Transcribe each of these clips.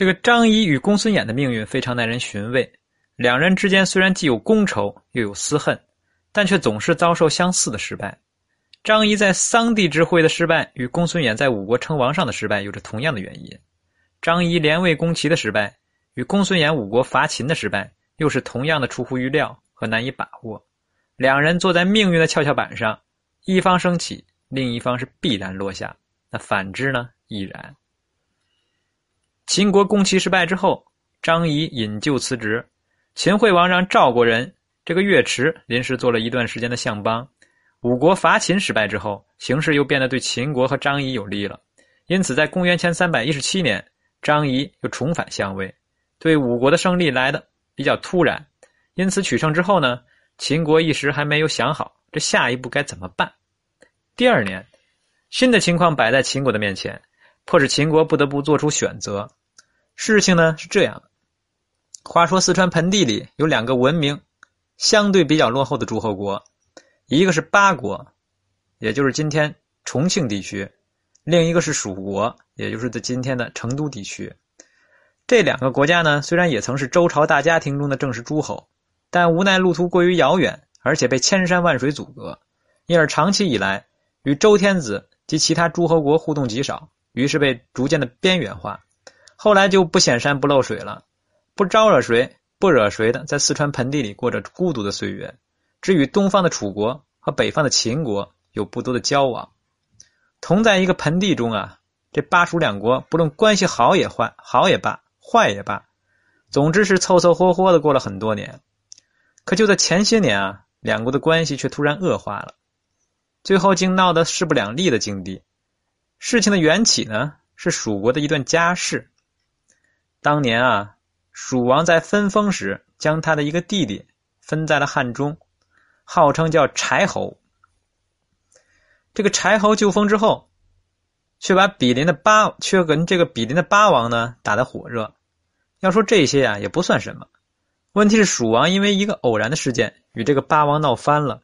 这个张仪与公孙衍的命运非常耐人寻味。两人之间虽然既有公仇又有私恨，但却总是遭受相似的失败。张仪在桑地之会的失败，与公孙衍在五国称王上的失败有着同样的原因。张仪连魏攻齐的失败，与公孙衍五国伐秦的失败，又是同样的出乎预料和难以把握。两人坐在命运的跷跷板上，一方升起，另一方是必然落下。那反之呢？亦然。秦国攻齐失败之后，张仪引咎辞职。秦惠王让赵国人这个岳池临时做了一段时间的相邦。五国伐秦失败之后，形势又变得对秦国和张仪有利了。因此，在公元前三百一十七年，张仪又重返相位，对五国的胜利来的比较突然。因此，取胜之后呢，秦国一时还没有想好这下一步该怎么办。第二年，新的情况摆在秦国的面前，迫使秦国不得不做出选择。事情呢是这样。话说，四川盆地里有两个文明相对比较落后的诸侯国，一个是巴国，也就是今天重庆地区；另一个是蜀国，也就是在今天的成都地区。这两个国家呢，虽然也曾是周朝大家庭中的正式诸侯，但无奈路途过于遥远，而且被千山万水阻隔，因而长期以来与周天子及其他诸侯国互动极少，于是被逐渐的边缘化。后来就不显山不漏水了。不招惹谁，不惹谁的，在四川盆地里过着孤独的岁月，只与东方的楚国和北方的秦国有不多的交往。同在一个盆地中啊，这巴蜀两国不论关系好也坏，好也罢，坏也罢，总之是凑凑合合的过了很多年。可就在前些年啊，两国的关系却突然恶化了，最后竟闹得势不两立的境地。事情的缘起呢，是蜀国的一段家事。当年啊。蜀王在分封时，将他的一个弟弟分在了汉中，号称叫柴侯。这个柴侯就封之后，却把比邻的八却跟这个比邻的八王呢打得火热。要说这些啊，也不算什么。问题是蜀王因为一个偶然的事件与这个八王闹翻了，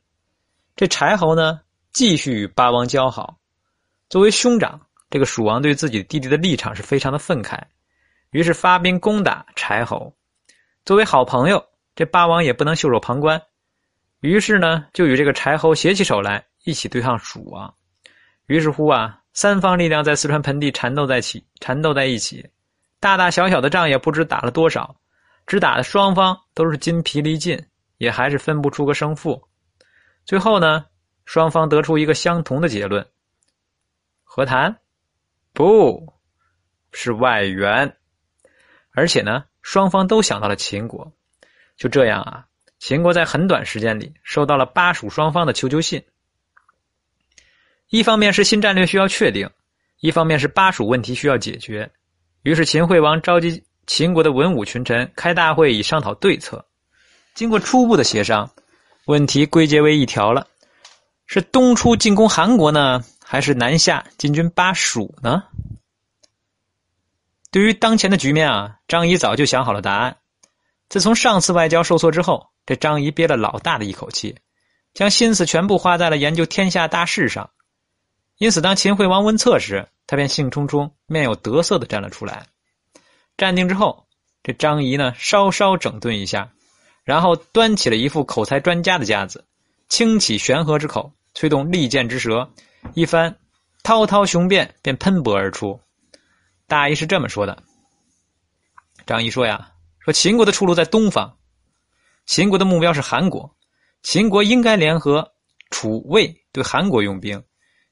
这柴侯呢继续与八王交好。作为兄长，这个蜀王对自己弟弟的立场是非常的愤慨。于是发兵攻打柴侯，作为好朋友，这八王也不能袖手旁观，于是呢，就与这个柴侯携起手来，一起对抗蜀王。于是乎啊，三方力量在四川盆地缠斗在一起，缠斗在一起，大大小小的仗也不知打了多少，只打的双方都是筋疲力尽，也还是分不出个胜负。最后呢，双方得出一个相同的结论：和谈，不是外援。而且呢，双方都想到了秦国，就这样啊，秦国在很短时间里收到了巴蜀双方的求救信。一方面是新战略需要确定，一方面是巴蜀问题需要解决。于是秦惠王召集秦国的文武群臣开大会，以商讨对策。经过初步的协商，问题归结为一条了：是东出进攻韩国呢，还是南下进军巴蜀呢？对于当前的局面啊，张仪早就想好了答案。自从上次外交受挫之后，这张仪憋了老大的一口气，将心思全部花在了研究天下大事上。因此，当秦惠王问策时，他便兴冲冲、面有得色的站了出来。站定之后，这张仪呢，稍稍整顿一下，然后端起了一副口才专家的架子，轻启悬河之口，催动利剑之舌，一番滔滔雄辩便喷薄而出。大意是这么说的：张仪说呀，说秦国的出路在东方，秦国的目标是韩国，秦国应该联合楚魏对韩国用兵，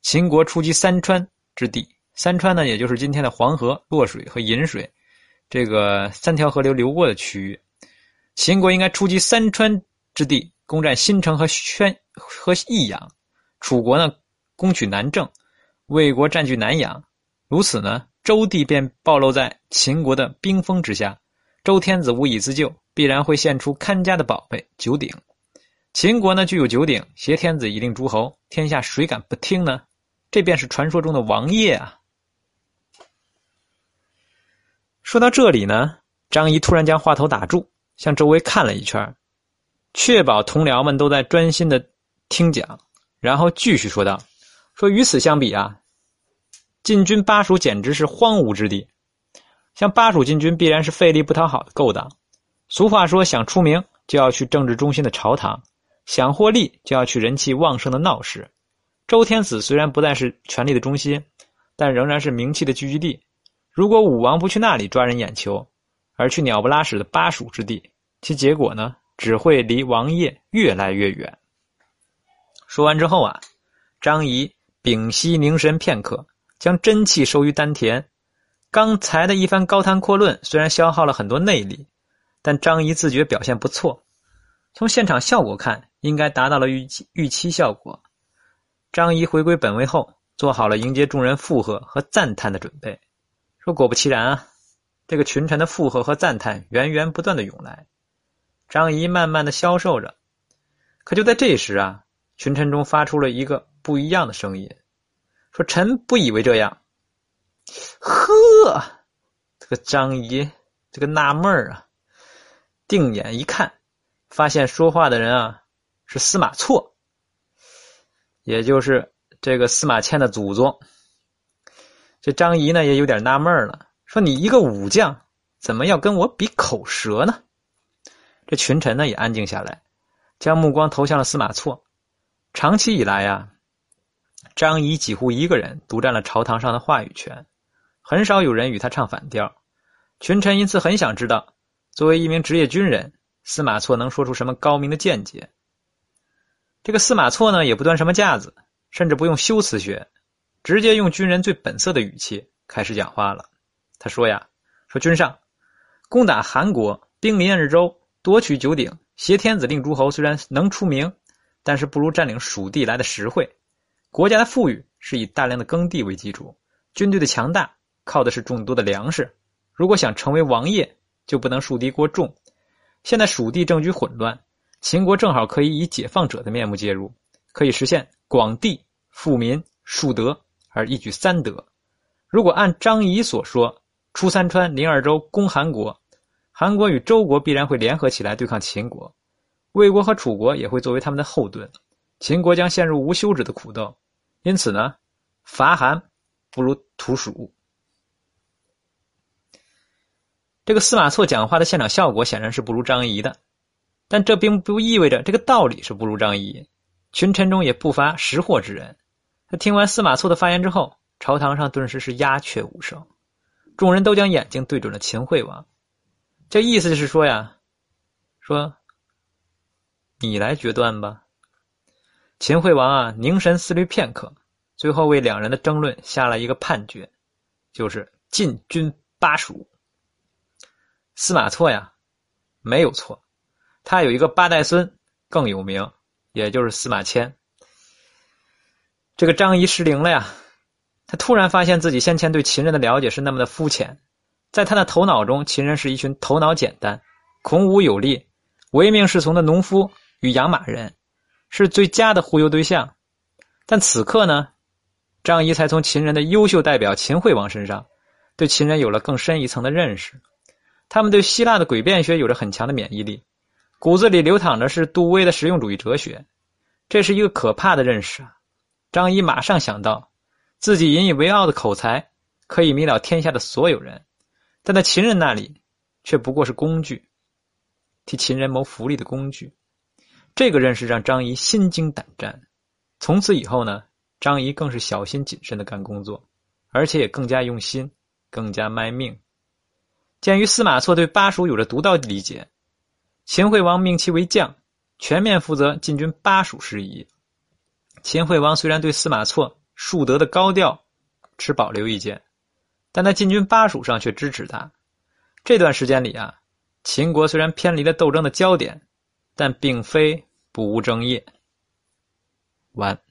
秦国出击三川之地，三川呢，也就是今天的黄河、洛水和引水，这个三条河流流过的区域，秦国应该出击三川之地，攻占新城和宣和益阳，楚国呢攻取南郑，魏国占据南阳，如此呢。周地便暴露在秦国的兵锋之下，周天子无以自救，必然会献出看家的宝贝九鼎。秦国呢，具有九鼎，挟天子以令诸侯，天下谁敢不听呢？这便是传说中的王业啊！说到这里呢，张仪突然将话头打住，向周围看了一圈，确保同僚们都在专心的听讲，然后继续说道：“说与此相比啊。”进军巴蜀简直是荒芜之地，向巴蜀进军必然是费力不讨好的勾当。俗话说：“想出名，就要去政治中心的朝堂；想获利，就要去人气旺盛的闹市。”周天子虽然不再是权力的中心，但仍然是名气的聚集地。如果武王不去那里抓人眼球，而去鸟不拉屎的巴蜀之地，其结果呢，只会离王业越来越远。说完之后啊，张仪屏息凝神片刻，将真气收于丹田。刚才的一番高谈阔论，虽然消耗了很多内力，但张仪自觉表现不错。从现场效果看，应该达到了预期预期效果。张仪回归本位后，做好了迎接众人附和和赞叹的准备。说果不其然啊。这个群臣的附和和赞叹源源不断的涌来，张仪慢慢的消瘦着。可就在这时啊，群臣中发出了一个不一样的声音，说：“臣不以为这样。”呵，这个张仪这个纳闷啊，定眼一看，发现说话的人啊是司马错，也就是这个司马迁的祖宗。这张仪呢也有点纳闷了。说你一个武将，怎么要跟我比口舌呢？这群臣呢也安静下来，将目光投向了司马错。长期以来呀，张仪几乎一个人独占了朝堂上的话语权，很少有人与他唱反调。群臣因此很想知道，作为一名职业军人，司马错能说出什么高明的见解。这个司马错呢也不端什么架子，甚至不用修辞学，直接用军人最本色的语气开始讲话了。他说呀：“说君上，攻打韩国，兵临二州，夺取九鼎，挟天子令诸侯，虽然能出名，但是不如占领蜀地来的实惠。国家的富裕是以大量的耕地为基础，军队的强大靠的是众多的粮食。如果想成为王爷，就不能树敌过重。现在蜀地政局混乱，秦国正好可以以解放者的面目介入，可以实现广地富民树德而一举三得。如果按张仪所说。”出三川，临二州，攻韩国。韩国与周国必然会联合起来对抗秦国，魏国和楚国也会作为他们的后盾。秦国将陷入无休止的苦斗。因此呢，伐韩不如屠蜀。这个司马错讲话的现场效果显然是不如张仪的，但这并不意味着这个道理是不如张仪。群臣中也不乏识货之人。他听完司马错的发言之后，朝堂上顿时是鸦雀无声。众人都将眼睛对准了秦惠王，这意思就是说呀，说你来决断吧。秦惠王啊，凝神思虑片刻，最后为两人的争论下了一个判决，就是进军巴蜀。司马错呀，没有错，他有一个八代孙更有名，也就是司马迁。这个张仪失灵了呀。他突然发现自己先前对秦人的了解是那么的肤浅，在他的头脑中，秦人是一群头脑简单、孔武有力、唯命是从的农夫与养马人，是最佳的忽悠对象。但此刻呢，张仪才从秦人的优秀代表秦惠王身上，对秦人有了更深一层的认识。他们对希腊的诡辩学有着很强的免疫力，骨子里流淌的是杜威的实用主义哲学，这是一个可怕的认识啊！张仪马上想到。自己引以为傲的口才，可以迷倒天下的所有人，但在秦人那里，却不过是工具，替秦人谋福利的工具。这个认识让张仪心惊胆战。从此以后呢，张仪更是小心谨慎的干工作，而且也更加用心，更加卖命。鉴于司马错对巴蜀有着独到的理解，秦惠王命其为将，全面负责进军巴蜀事宜。秦惠王虽然对司马错，树德的高调持保留意见，但在进军巴蜀上却支持他。这段时间里啊，秦国虽然偏离了斗争的焦点，但并非不务正业。完。